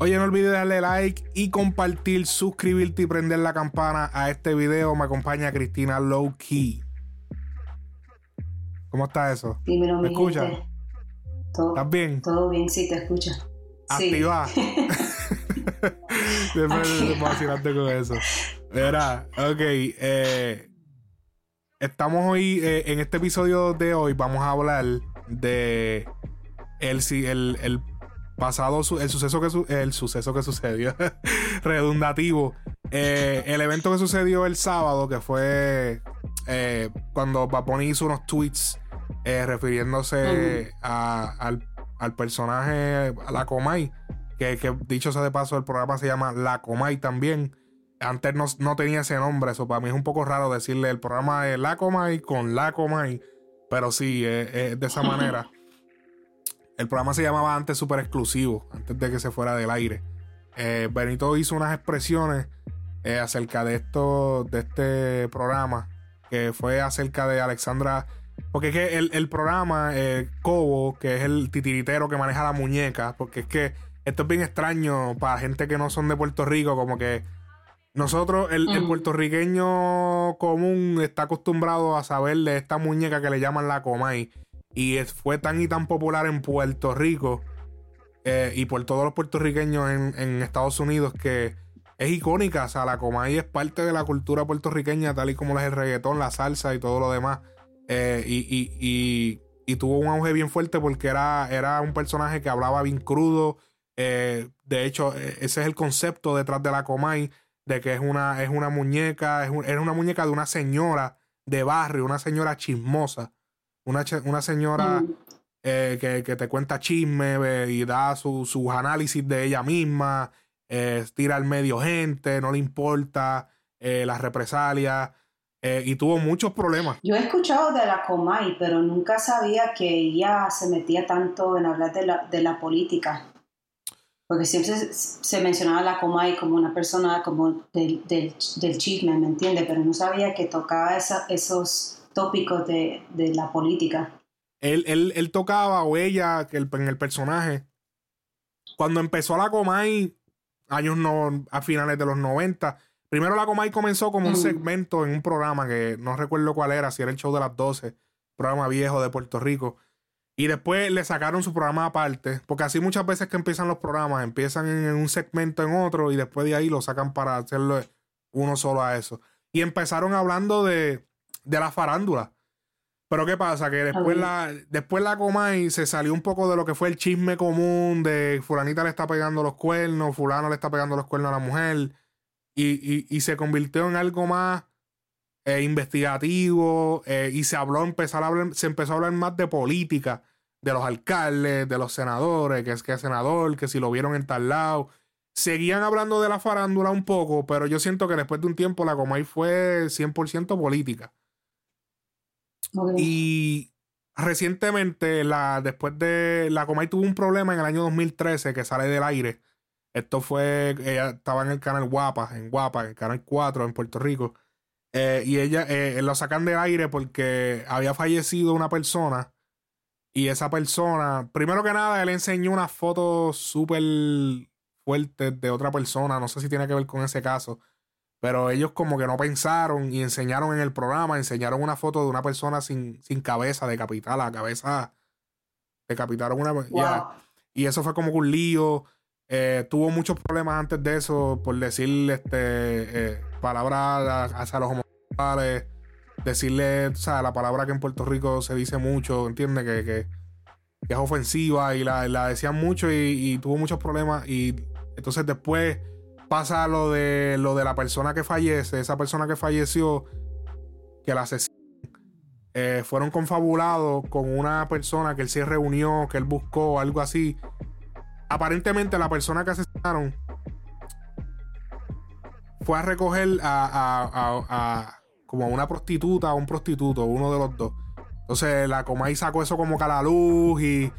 Oye, no olvides darle like y compartir, suscribirte y prender la campana a este video. Me acompaña Cristina Low Key. ¿Cómo está eso? Dímelo, ¿Me escuchas? Todo, ¿Estás bien? Todo bien, sí, te escucho. Activa. Siempre te vacilarte con eso. Verá, ok. eh, estamos hoy, eh, en este episodio de hoy, vamos a hablar de el, el, el pasado, el suceso que, su- el suceso que sucedió, redundativo. Eh, el evento que sucedió el sábado, que fue eh, cuando Bunny hizo unos tweets eh, refiriéndose a- al, al personaje, a la Comay, que, que dicho sea de paso, el programa se llama La Comay también. Antes no, no tenía ese nombre, eso para mí es un poco raro decirle el programa de La Comay con La Comay, pero sí, es, es de esa manera. El programa se llamaba antes Super Exclusivo, antes de que se fuera del aire. Eh, Benito hizo unas expresiones eh, acerca de esto, de este programa, que fue acerca de Alexandra. Porque es que el, el programa, eh, Cobo, que es el titiritero que maneja la muñeca, porque es que esto es bien extraño para gente que no son de Puerto Rico, como que nosotros, el, el Mm. puertorriqueño común está acostumbrado a saber de esta muñeca que le llaman la Comay. Y es- fue tan y tan popular en Puerto Rico eh, y por todos los puertorriqueños en, en Estados Unidos que es icónica. O sea, la Comay es parte de la cultura puertorriqueña, tal y como es el reggaetón, la salsa y todo lo demás. Eh, y, y- y- y tuvo un auge bien fuerte porque era, era un personaje que hablaba bien crudo. Eh, de hecho, eh, ese es el concepto detrás de la Comay, de que es una, es una muñeca, es, un- es una muñeca de una señora de barrio, una señora chismosa, una, una señora Mm. eh, que, que te cuenta chisme y da su- sus análisis de ella misma, eh, tira al medio gente, no le importa eh, las represalias, y tuvo muchos problemas. Yo he escuchado de la Comay, pero nunca sabía que ella se metía tanto en hablar de la, de la política. Porque siempre se, se mencionaba la Comay como una persona como del, del, del chisme, ¿me entiendes? Pero no sabía que tocaba esa- esos tópicos de, de la política. Él, él, él tocaba, o ella, el- en el personaje, cuando empezó la Comay, años no, a finales de los 90, primero la Comay comenzó como un segmento en un programa que no recuerdo cuál era, si era el show de las 12, programa viejo de Puerto Rico. Y después le sacaron su programa aparte, porque así muchas veces que empiezan los programas, empiezan en, un segmento en otro y después de ahí lo sacan para hacerlo uno solo a eso. Y empezaron hablando de, de la farándula. Pero ¿qué pasa? Que después la, después la Comay se salió un poco de lo que fue el chisme común de fulanita le está pegando los cuernos, fulano le está pegando los cuernos a la mujer. Y, y- y se convirtió en algo más eh, investigativo. eh, y se habló, empezar a hablar, se empezó a hablar más de política, de los alcaldes, de los senadores, que es que es senador, que si lo vieron en tal lado. Seguían hablando de la farándula un poco, pero yo siento que después de un tiempo la Comay fue 100% política. Y recientemente, la, después de. La Comay tuvo un problema en el año 2013 que sale del aire. Esto fue. Ella estaba en el canal Guapa, en Guapa, en el canal 4 en Puerto Rico. Eh, y ella eh, lo sacan del aire porque había fallecido una persona. Y esa persona, primero que nada, él enseñó unas fotos súper fuertes de otra persona. No sé si tiene que ver con ese caso. Pero ellos como que no pensaron y enseñaron en el programa, enseñaron una foto de una persona sin, sin cabeza, decapitada, la cabeza decapitaron una... Wow. Y eso fue como un lío. Eh, tuvo muchos problemas antes de eso por decir este, eh, palabras hacia los homosexuales, decirle, o sea, la palabra que en Puerto Rico se dice mucho, ¿entiendes? Que, que, es ofensiva y la, la decían mucho y, tuvo muchos problemas. Y entonces después pasa lo de lo de la persona que fallece, esa persona que falleció, que la asesinan, eh, fueron confabulados con una persona que él se reunió, que él buscó, algo así. Aparentemente la persona que asesinaron fue a recoger a, a- a- a- como a una prostituta o un prostituto, uno de los dos. Entonces la Comay sacó eso como que a la luz y,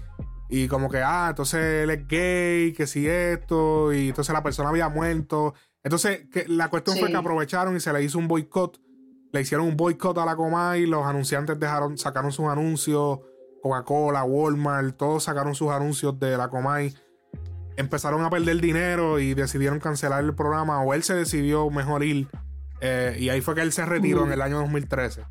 y como que, ah, entonces él es gay, que si esto, y entonces la persona había muerto. Entonces que la cuestión fue que aprovecharon y se le hizo un boicot. Le hicieron un boicot a la Comay, los anunciantes dejaron, sacaron sus anuncios Coca-Cola, Walmart, todos sacaron sus anuncios de la Comay. Empezaron a perder dinero y decidieron cancelar el programa, o él se decidió mejor ir. Eh, y ahí fue que él se retiró en el año 2013.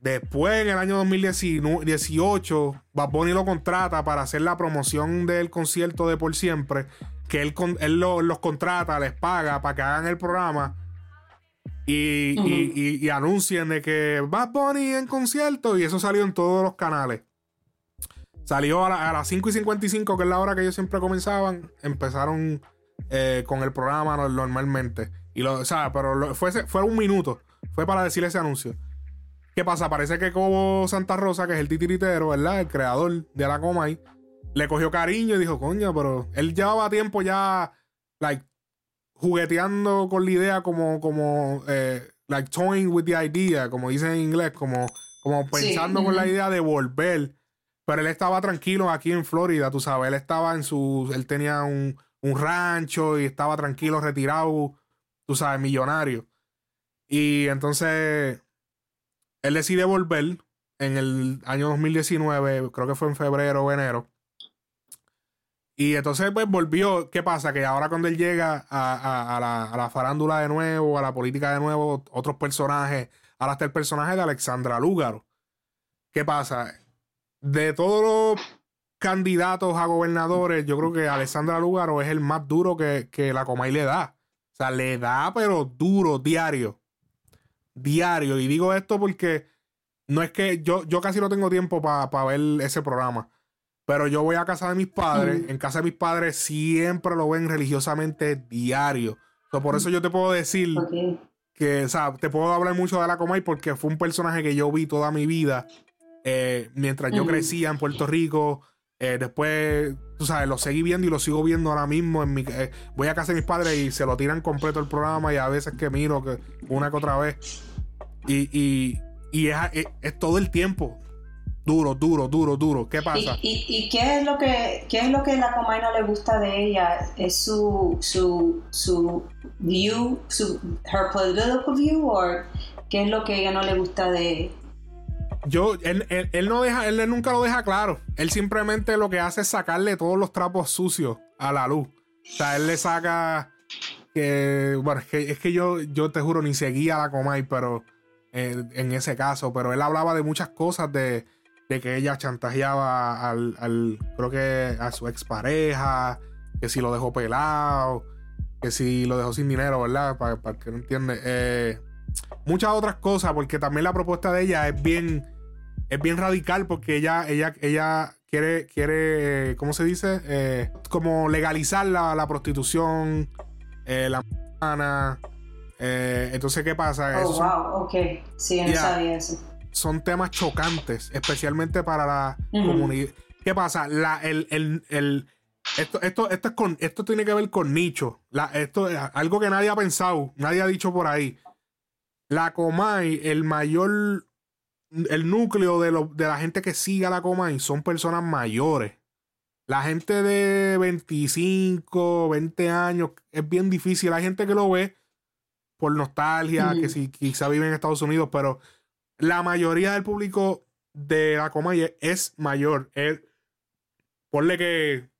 Después, en el año 2018, Bad Bunny lo contrata para hacer la promoción del concierto de Por Siempre. Que él, él los contrata, les paga para que hagan el programa. Y, anuncien de que Bad Bunny en concierto. Y eso salió en todos los canales. Salió a, las 5 y 55, que es la hora que ellos siempre comenzaban. Empezaron eh, con el programa normalmente. Y lo, o sea, pero fue, fue un minuto. Fue para decir ese anuncio. ¿Qué pasa? Parece que Cobo Santa Rosa, que es el titiritero, ¿verdad? El creador de la Comay, le cogió cariño y dijo, coño, pero él llevaba tiempo ya, like, jugueteando con la idea como, como, eh, like, toying with the idea, como dicen en inglés, como, como pensando con la idea de volver. Pero él estaba tranquilo aquí en Florida, tú sabes, él estaba en su, él tenía un, un rancho y estaba tranquilo, retirado, tú sabes, millonario. Y entonces él decide volver en el año 2019, creo que fue en febrero o enero. Y entonces pues volvió, ¿qué pasa? Que ahora cuando él llega a, la, farándula de nuevo, a la política de nuevo, otros personajes, ahora está el personaje de Alexandra Lúgaro. ¿Qué pasa? De todos los candidatos a gobernadores, yo creo que Alexandra Lúgaro es el más duro que, que la Comay le da. O sea, le da, pero duro, diario diario. Y digo esto porque no es que yo, yo casi no tengo tiempo para ver ese programa. Pero yo voy a casa de mis padres. En casa de mis padres siempre lo ven religiosamente diario. por eso yo te puedo decir que, o sea, te puedo hablar mucho de la Comay porque fue un personaje que yo vi toda mi vida. Eh, mientras yo crecía en Puerto Rico. Eh, después, tú sabes, lo seguí viendo y lo sigo viendo ahora mismo. En mi, eh, voy a casa de mis padres y se lo tiran completo el programa y a veces que miro que una que otra vez. Y, es, todo el tiempo. Duro, duro, duro, duro. ¿Qué pasa? ¿Y, qué es lo que qué es lo que la Comay no le gusta de ella? ¿Es su su su view, su her political view o qué es lo que ella no le gusta de yo, él, él, no deja, él nunca lo deja claro. Él simplemente lo que hace es sacarle todos los trapos sucios a la luz. O sea, él le saca que, bueno, es que, es que yo, yo te juro, ni seguía la Comay, pero en ese caso, pero él hablaba de muchas cosas de, que ella chantajeaba al, creo que a su expareja, que si lo dejó pelado, que si lo dejó sin dinero, ¿verdad? Para, para que no entiende. Eh, muchas otras cosas, porque también la propuesta de ella es bien, es bien radical, porque ella, ella, ella quiere, quiere, ¿cómo se dice? Eh, como legalizar la, la prostitución, eh, la eh, entonces, ¿qué pasa? Oh, wow, ok. Sí, no sabía eso. Son temas chocantes, especialmente para la comunidad. ¿Qué pasa? La, el, el, el, esto, esto, esto, es con, esto tiene que ver con nicho. La, esto algo que nadie ha pensado, nadie ha dicho por ahí. La Comay, el mayor, el núcleo de, lo, de la gente que sigue a la Comay son personas mayores. La gente de 25, 20 años es bien difícil. Hay gente que lo ve por nostalgia, que si quizá vive en Estados Unidos, pero la mayoría del público de la Comay es mayor. Es, ponle que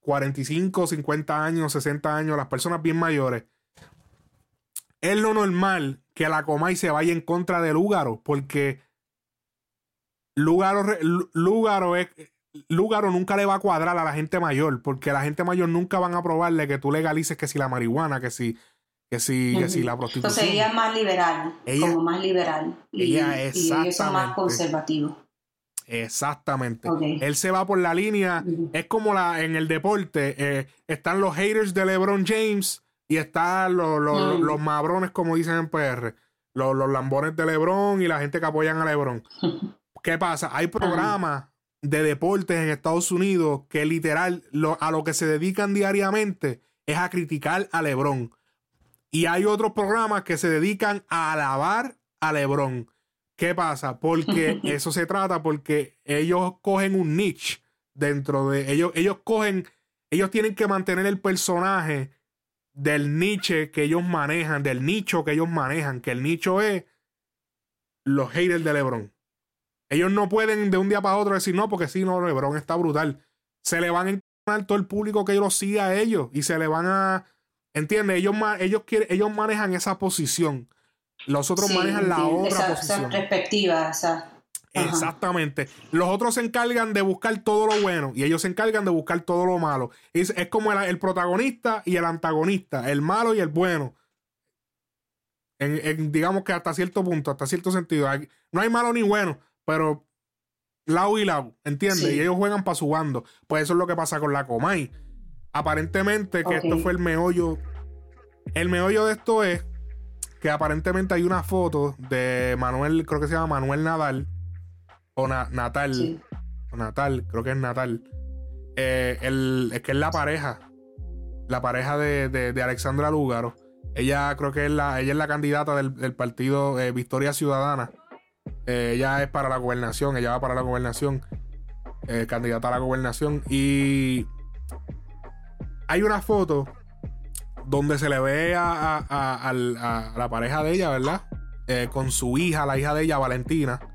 45, 50 años, 60 años, las personas bien mayores. Es lo normal que la Comay se vaya en contra de Lúgaro, porque Lúgaro, Lúgaro, es, Lúgaro nunca le va a cuadrar a la gente mayor, porque la gente mayor nunca van a probarle que tú legalices que si la marihuana, que si que si, que si la prostitución. Entonces ella es más liberal, como más liberal. Y, ella y ellos son más conservativos. Exactamente. Él se va por la línea. Es como la en el deporte. Eh, están los haters de LeBron James y están los, los, los mabrones, como dicen en PR. Los, los, lambones de LeBron y la gente que apoyan a LeBron. ¿Qué pasa? Hay programas de deportes en Estados Unidos que literal a lo que se dedican diariamente es a criticar a LeBron. Y hay otros programas que se dedican a alabar a LeBron. ¿Qué pasa? Porque eso se trata porque ellos cogen un niche dentro de ellos. Ellos cogen, ellos tienen que mantener el personaje del niche que ellos manejan, del nicho que ellos manejan, que el nicho es los haters de LeBron. Ellos no pueden de un día para otro decir, no, porque sí, no, LeBron está brutal. Se le van a encontrar todo el público que ellos lo siga a ellos y se le van a. ¿Entiendes? Ellos, ellos, quieren, ellos manejan esa posición. Los otros manejan la otra posición. Esa esa. Exactamente. Los otros se encargan de buscar todo lo bueno y ellos se encargan de buscar todo lo malo. Es, es como el, protagonista y el antagonista, el malo y el bueno. En, digamos que hasta cierto punto, hasta cierto sentido. no hay malo ni bueno, pero lado y lado, ¿entiendes? Y ellos juegan para su bando. Pues eso es lo que pasa con la Comay. Aparentemente, que esto fue el meollo. El meollo de esto es que aparentemente hay una foto de Manuel, creo que se llama Manuel Nadal o Natal. O Natal, creo que es Natal. Eh, es que es la pareja. La pareja de, de, Alexandra Lúgaro. Ella creo que es la, ella es la candidata del, partido eh, Victoria Ciudadana. Eh, ella es para la gobernación, ella va para la gobernación. candidata a la gobernación. Y hay una foto donde se le ve a, a, la pareja de ella, ¿verdad? con su hija, la hija de ella, Valentina.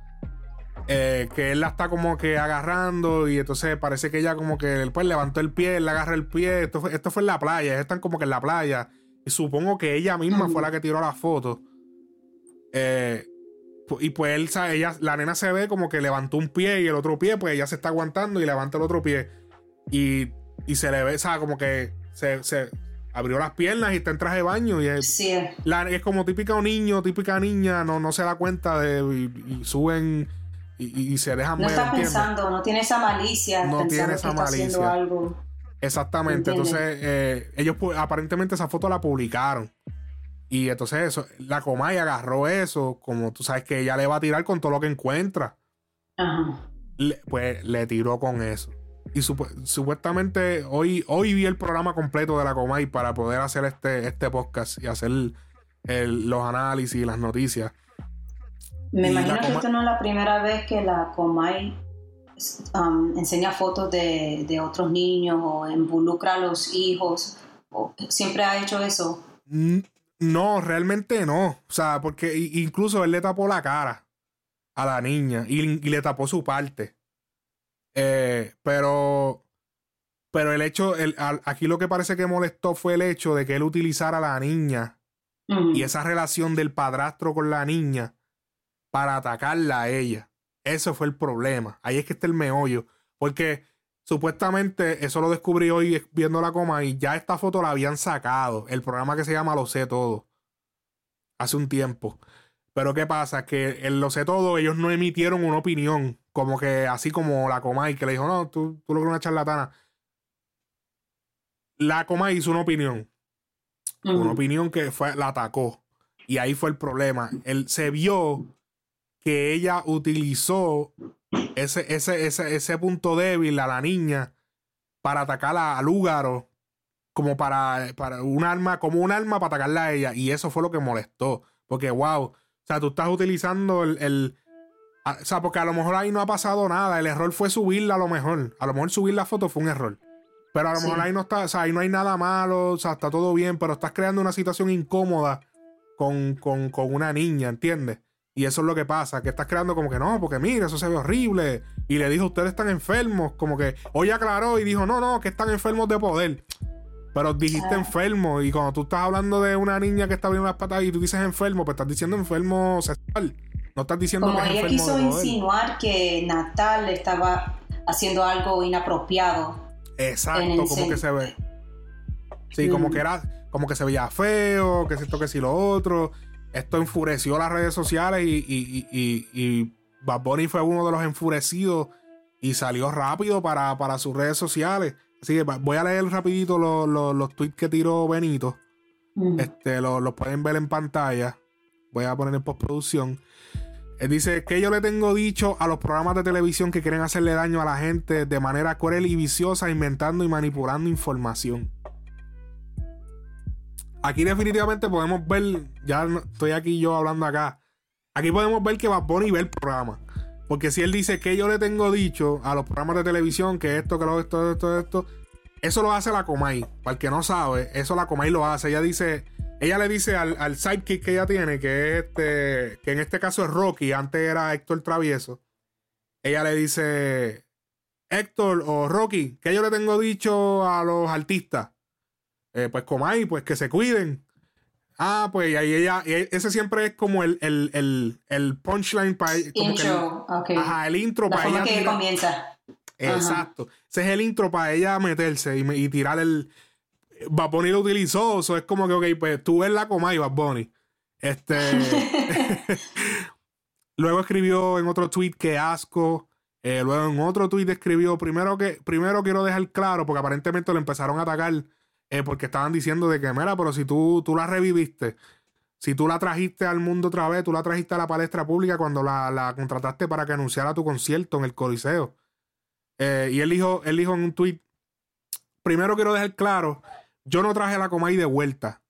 Eh, que él la está como que agarrando y entonces parece que ella como que pues levantó el pie, le agarra el pie. Esto fue, esto fue en la playa, están como que en la playa. Y supongo que ella misma fue la que tiró la foto. Eh, y pues él, ella, la nena se ve como que levantó un pie y el otro pie, pues ella se está aguantando y levanta el otro pie. Y, se le ve, o sea, como que se, abrió las piernas y está en traje de baño. Y es, es como típica niño, típica niña, no, no se da cuenta de. y suben y, se dejan no está pensando, no tiene esa malicia. No tiene esa malicia. Algo. Exactamente. Entonces, eh, ellos aparentemente esa foto la publicaron. Y entonces eso, la Comay agarró eso, como tú sabes que ella le va a tirar con todo lo que encuentra. Ajá. pues le tiró con eso. Y supuestamente hoy, hoy vi el programa completo de la Comay para poder hacer este, este podcast y hacer los análisis y las noticias. Me imagino que esto no es la primera vez que la Comay um, enseña fotos de, otros niños o involucra a los hijos. ¿Siempre ha hecho eso? No, realmente no. O sea, porque incluso él le tapó la cara a la niña y, le tapó su parte. Eh, pero, pero el hecho, el, aquí lo que parece que molestó fue el hecho de que él utilizara a la niña y esa relación del padrastro con la niña para atacarla a ella. Eso fue el problema. Ahí es que está el meollo. Porque supuestamente, eso lo descubrí hoy viendo la coma y ya esta foto la habían sacado. El programa que se llama Lo sé todo. Hace un tiempo. Pero ¿qué pasa? Que en Lo sé todo ellos no emitieron una opinión. Como que así como la Comay que le dijo, no, tú, tú lo una charlatana. La Comay hizo una opinión. Una opinión que fue, la atacó. Y ahí fue el problema. Él se vio que ella utilizó ese, ese, ese, ese punto débil a la niña para atacar a, Lúgaro como para, para un arma, como un arma para atacarla a ella. Y eso fue lo que molestó. Porque, wow, o sea, tú estás utilizando el, o sea, porque a lo mejor ahí no ha pasado nada. El error fue subirla a lo mejor. A lo mejor subir la foto fue un error. Pero a lo mejor ahí no está, o sea, ahí no hay nada malo, o sea, está todo bien, pero estás creando una situación incómoda con, con, con una niña, ¿entiendes? Y eso es lo que pasa, que estás creando como que no, porque mira, eso se ve horrible. Y le dijo, ustedes están enfermos. Como que hoy aclaró y dijo, no, no, que están enfermos de poder. Pero dijiste ah. enfermo. Y cuando tú estás hablando de una niña que está abriendo las patas y tú dices enfermo, pues estás diciendo enfermo sexual. No estás diciendo como que ella quiso insinuar que Natal estaba haciendo algo inapropiado. Exacto, como que se ve. Sí, como mm. que era, como que se veía feo, que esto, que si lo otro esto enfureció las redes sociales y, y, y, y, Bad Bunny fue uno de los enfurecidos y salió rápido para, sus redes sociales. Así que voy a leer rapidito los, tweets que tiró Benito. Mm. Este, los pueden ver en pantalla. Voy a poner en postproducción. Él dice que yo le tengo dicho a los programas de televisión que quieren hacerle daño a la gente de manera cruel y viciosa, inventando y manipulando información aquí definitivamente podemos ver, ya estoy aquí yo hablando acá, aquí podemos ver que va a ver el programa. Porque si él dice que yo le tengo dicho a los programas de televisión que esto, que lo, esto, esto, esto, eso lo hace la Comay. Para el que no sabe, eso la Comay lo hace. Ella dice, ella le dice al, al sidekick que ella tiene, que este, que en este caso es Rocky, antes era Héctor Travieso. ella le dice, Héctor o Rocky, ¿qué yo le tengo dicho a los artistas? Eh, pues Comay, pues que se cuiden. Ah, pues ahí ella, ese siempre es como el, el, el, punchline para intro, el, Ajá, el intro para ella. que comienza. Exacto. Ese es el intro para ella meterse y, y tirar el. Bad Bunny lo utilizó, eso es como que, ok, pues tú ves la coma y Bad Bunny. Este. luego escribió en otro tweet que asco. Eh, luego en otro tweet escribió, primero que, primero quiero dejar claro, porque aparentemente lo empezaron a atacar eh, porque estaban diciendo de que, mira, pero si tú, tú la reviviste, si tú la trajiste al mundo otra vez, tú la trajiste a la palestra pública cuando la, contrataste para que anunciara tu concierto en el Coliseo. Eh, y él dijo, él dijo en un tweet, primero quiero dejar claro, yo no traje la Comay de vuelta.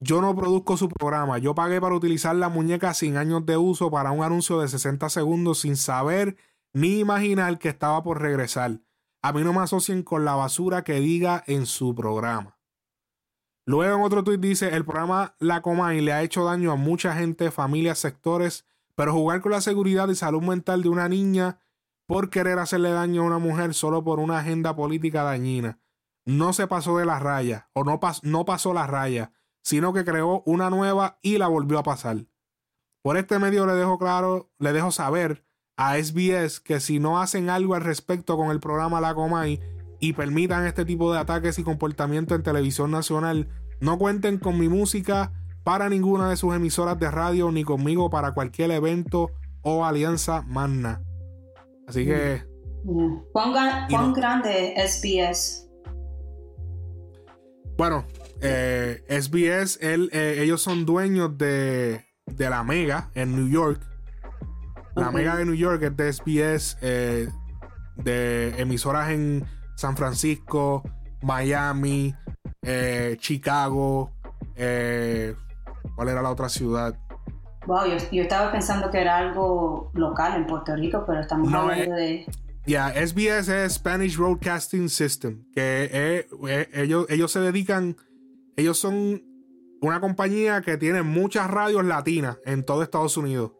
Yo no produzco su programa. Yo pagué para utilizar la muñeca sin años de uso para un anuncio de 60 segundos sin saber ni imaginar que estaba por regresar. A mí no me asocien con la basura que diga en su programa. Luego en otro tuit dice, el programa La Comay le ha hecho daño a mucha gente, familias, sectores, pero jugar con la seguridad y salud mental de una niña por querer hacerle daño a una mujer solo por una agenda política dañina. No se pasó de la raya, o no, no pasó la raya, sino que creó una nueva y la volvió a pasar. Por este medio le dejo claro, le dejo saber a SBS que si no hacen algo al respecto con el programa La Comay y permitan este tipo de ataques y comportamiento en televisión nacional, no cuenten con mi música para ninguna de sus emisoras de radio ni conmigo para cualquier evento o alianza magna. Así que. ¿Cuán, grande SBS? Bueno, eh, SBS, eh, ellos son dueños de, de la Mega en New York la Mega de New York es de SBS, eh, de emisoras en San Francisco, Miami, eh, Chicago. Eh, ¿Cuál era la otra ciudad? Wow, yo, estaba pensando que era algo local en Puerto Rico, pero estamos hablando de. Ya, SBS es Spanish Broadcasting System, que ellos, ellos se dedican, ellos son una compañía que tiene muchas radios latinas en todo Estados Unidos.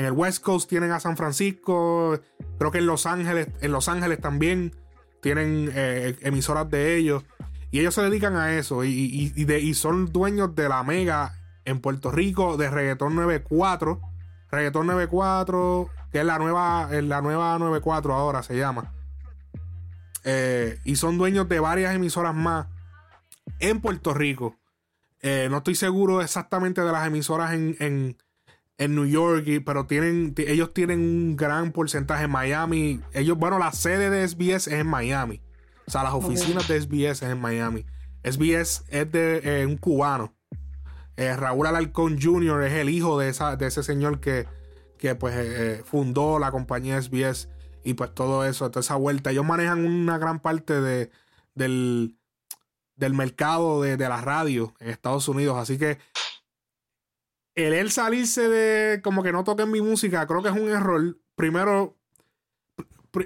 En el West Coast tienen a San Francisco, creo que en Los Ángeles, en Los Ángeles también tienen eh, emisoras de ellos. Y ellos se dedican a eso y, son dueños de la Mega en Puerto Rico de Reggaeton 94. Reggaeton 94, que es la nueva, la nueva 94 ahora se llama. Eh, y son dueños de varias emisoras más en Puerto Rico. Eh, no estoy seguro exactamente de las emisoras en New York, pero tienen, ellos tienen un gran porcentaje en Miami. Ellos, bueno, la sede de SBS es en Miami. O sea, las oficinas de SBS es en Miami. SBS es de eh, un cubano. Eh, Raúl Alarcón Jr. es el hijo de, esa, de ese señor que, que pues eh, fundó la compañía SBS y pues todo eso, toda esa vuelta. Ellos manejan una gran parte de, del, del mercado de, de la radio en Estados Unidos. Así que el él salirse de como que no toquen mi música, creo que es un error. Primero,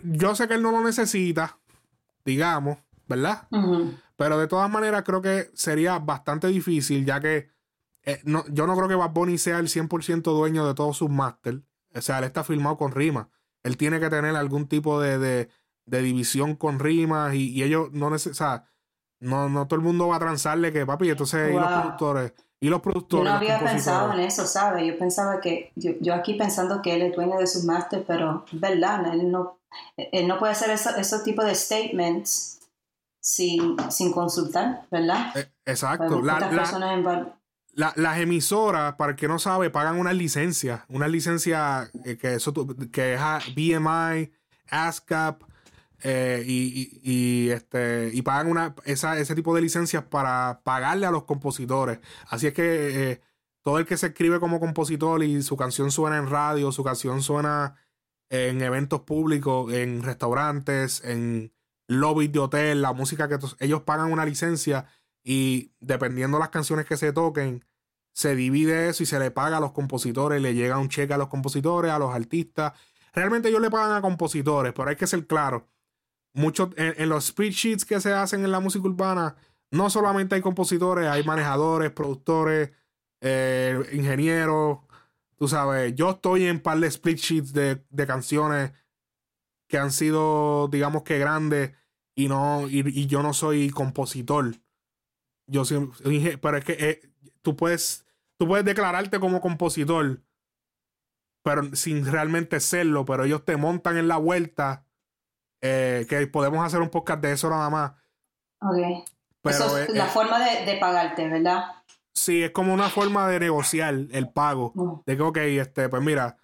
yo sé que él no lo necesita, digamos, ¿verdad? Pero de todas maneras creo que sería bastante difícil, ya que eh, no, yo no creo que Bad Bunny sea el 100% dueño de todos sus máster. O sea, él está firmado con Rima. Él tiene que tener algún tipo de, de, división con rimas y, ellos no necesitan, no, no todo el mundo va a transarle que papi, entonces y los productores y los productores. Yo no había pensado en eso, ¿sabes? Yo pensaba que, yo, aquí pensando que él es dueño de sus máster, pero verdad, él no, él no puede hacer esos tipos de statements sin, sin consultar, ¿verdad? Eh, exacto. las emisoras, para el que no sabe, pagan una licencia, una licencia eh, que, eso, que es BMI, ASCAP, eh, y, este, y pagan una, ese tipo de licencias para pagarle a los compositores. Así es que eh, todo el que se escribe como compositor y su canción suena en radio, su canción suena en eventos públicos, en restaurantes, en lobbies de hotel, la música que ellos pagan una licencia y dependiendo las canciones que se toquen, se divide eso y se le paga a los compositores, le llega un cheque a los compositores, a los artistas. Realmente ellos le pagan a compositores, pero hay que ser claro muchos en, los spreadsheets que se hacen en la música urbana, no solamente hay compositores, hay manejadores, productores, eh, ingenieros. Tú sabes, yo estoy en par de split sheets de, canciones que han sido, digamos que grandes y no, y, yo no soy compositor. Yo soy, pero es que eh, tú puedes, tú puedes declararte como compositor, pero sin realmente serlo, pero ellos te montan en la vuelta, eh, que podemos hacer un podcast de eso nada más. Ok. Pero es, la forma de, de, pagarte, ¿verdad? Sí, es como una forma de negociar el pago. Mm. De que, ok, este, pues mira,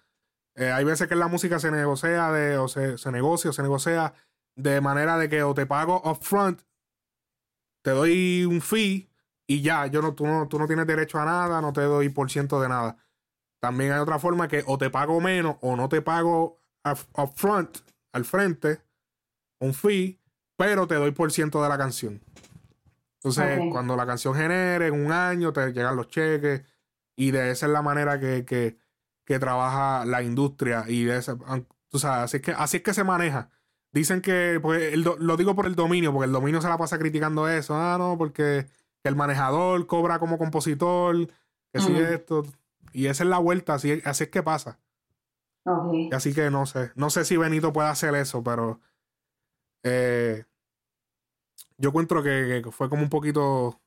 eh, hay veces que la música se negocia de, o se, se negocia o se negocia de manera de que o te pago upfront, te doy un fee y ya, yo no, tú, no, tú no tienes derecho a nada, no te doy por ciento de nada. También hay otra forma que o te pago menos o no te pago upfront, al frente, un fee, pero te doy por ciento de la canción. Entonces, cuando la canción genere en un año, te llegan los cheques y de esa es la manera que, que, que trabaja la industria y de esa, tú sabes, así es que, así es que se maneja. Dicen que, pues, lo digo por el dominio, porque el dominio se la pasa criticando eso. Ah, no, porque el manejador cobra como compositor, que si esto. Y esa es la vuelta, así, así es que pasa. Así que no sé. No sé si Benito puede hacer eso, pero. Eh, yo encuentro que, fue como un poquito.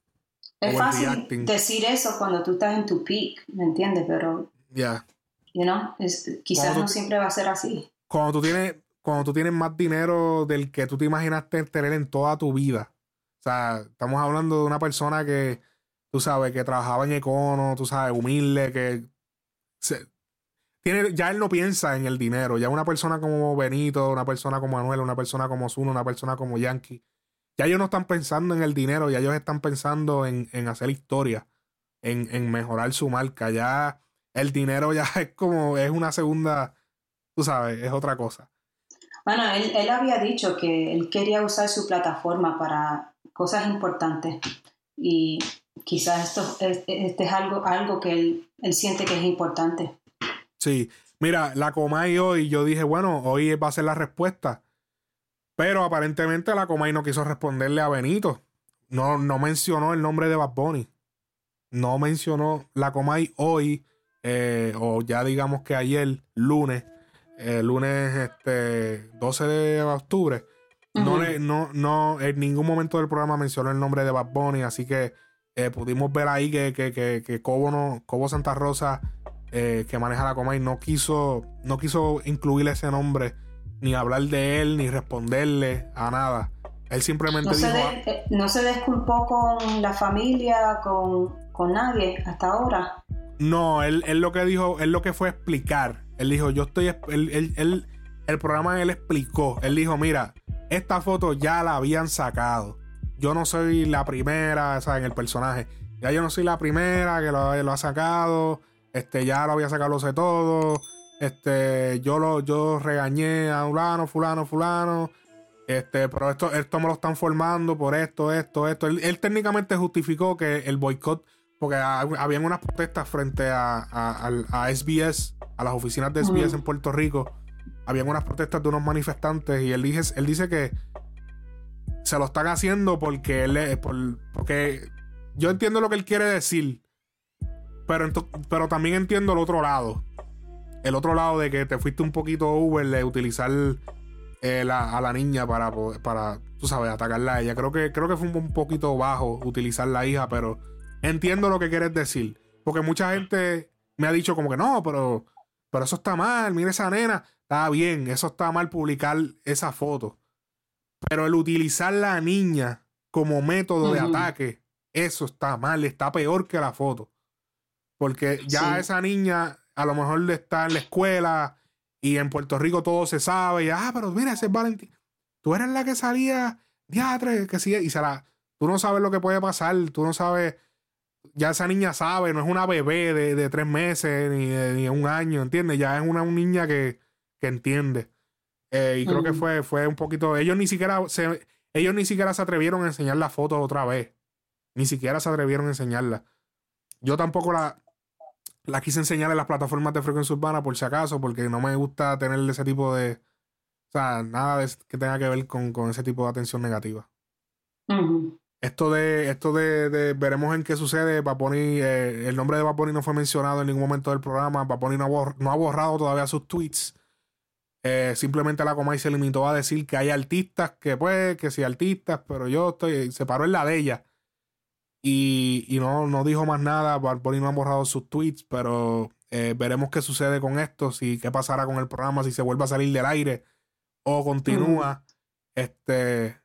Es fácil decir eso cuando tú estás en tu peak, ¿me entiendes? Pero. Ya. You know, quizás no siempre va a ser así. Cuando tú tienes cuando tú tienes más dinero del que tú te imaginaste tener en toda tu vida. O sea, estamos hablando de una persona que, tú sabes, que trabajaba en Econo, tú sabes, humilde, que tiene, ya él no piensa en el dinero. Ya una persona como Benito, una persona como Manuel, una persona como Zuno, una persona como Yankee, ya ellos no están pensando en el dinero, ya ellos están pensando en, hacer historia, en, en mejorar su marca. Ya el dinero ya es como, es una segunda, tú sabes, es otra cosa. Bueno, él, él había dicho que él quería usar su plataforma para cosas importantes y quizás esto este, es algo, algo que él, él, siente que es importante. Sí, mira, la Comay hoy, yo dije, bueno, hoy va a ser la respuesta, pero aparentemente la Comay no quiso responderle a Benito, no, no mencionó el nombre de Bad Bunny, no mencionó la Comay hoy, eh, o ya digamos que ayer, lunes, el lunes este 12 de octubre. No, no, no, en ningún momento del programa mencionó el nombre de Bad Bunny, así que eh, pudimos ver ahí que, que, que, que Cobo, no, Cobo Santa Rosa, eh, que maneja la Comay, no quiso, no quiso incluir ese nombre, ni hablar de él, ni responderle a nada. Él simplemente no dijo. Se ah, eh, no se disculpó con la familia, con, con nadie hasta ahora. No, él, él, lo que dijo, él lo que fue explicar él dijo, yo estoy, él, el programa él explicó, él dijo, mira, esta foto ya la habían sacado. Yo no soy la primera, o sea, en el personaje. Ya yo no soy la primera que lo, ha sacado. Este, ya lo había sacado, lo sé todo. Este, yo lo, yo regañé a fulano, fulano, fulano. Este, pero esto, esto me lo están formando por esto, esto, esto. Él, técnicamente justificó que el boicot, porque habían unas protestas frente a, a, a SBS a las oficinas de SBS en Puerto Rico, habían unas protestas de unos manifestantes y él dice, él dice que se lo están haciendo porque él porque yo entiendo lo que él quiere decir, pero, pero también entiendo el otro lado. El otro lado de que te fuiste un poquito Uber de utilizar eh, a la niña para, para, tú sabes, atacarla a ella. Creo que, creo que fue un poquito bajo utilizar la hija, pero entiendo lo que quieres decir. Porque mucha gente me ha dicho como que no, pero pero eso está mal, mira esa nena, está bien, eso está mal publicar esa foto. Pero el utilizar la niña como método de ataque, eso está mal, está peor que la foto. Porque ya esa niña a lo mejor está en la escuela y en Puerto Rico todo se sabe, y ah, pero mira, ese es Valentín. Tú eres la que salía, diatre, que sí, y se la, tú no sabes lo que puede pasar, tú no sabes ya esa niña sabe, no es una bebé de, tres meses ni de, un año, ¿entiendes? Ya es una, niña que, entiende. Eh, y creo que fue, fue un poquito. Ellos ni siquiera se, ellos ni siquiera se atrevieron a enseñar la foto otra vez. Ni siquiera se atrevieron a enseñarla. Yo tampoco la, la quise enseñar en las plataformas de frecuencia urbana por si acaso, porque no me gusta tener ese tipo de. O sea, nada que tenga que ver con, ese tipo de atención negativa. Esto de, esto de, veremos en qué sucede. Paponi, eh, el nombre de Paponi no fue mencionado en ningún momento del programa. Paponi no, no ha borrado todavía sus tweets. Eh, simplemente la Comay se limitó a decir que hay artistas que pues, que sí artistas, pero yo estoy, se paró en la de ella. Y, y no, no dijo más nada, Barboni no ha borrado sus tweets, pero eh, veremos qué sucede con esto, si qué pasará con el programa, si se vuelve a salir del aire o continúa. Este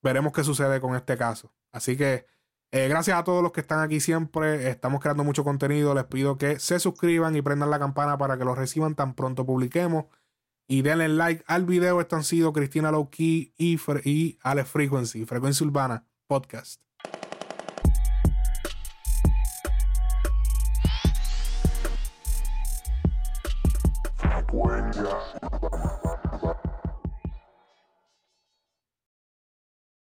veremos qué sucede con este caso. Así que eh, gracias a todos los que están aquí siempre. Estamos creando mucho contenido. Les pido que se suscriban y prendan la campana para que lo reciban tan pronto publiquemos. Y denle like al video. Esto han sido Cristina Lowkey y, y Alex Frequency, Frecuencia Urbana Podcast. Frecuencia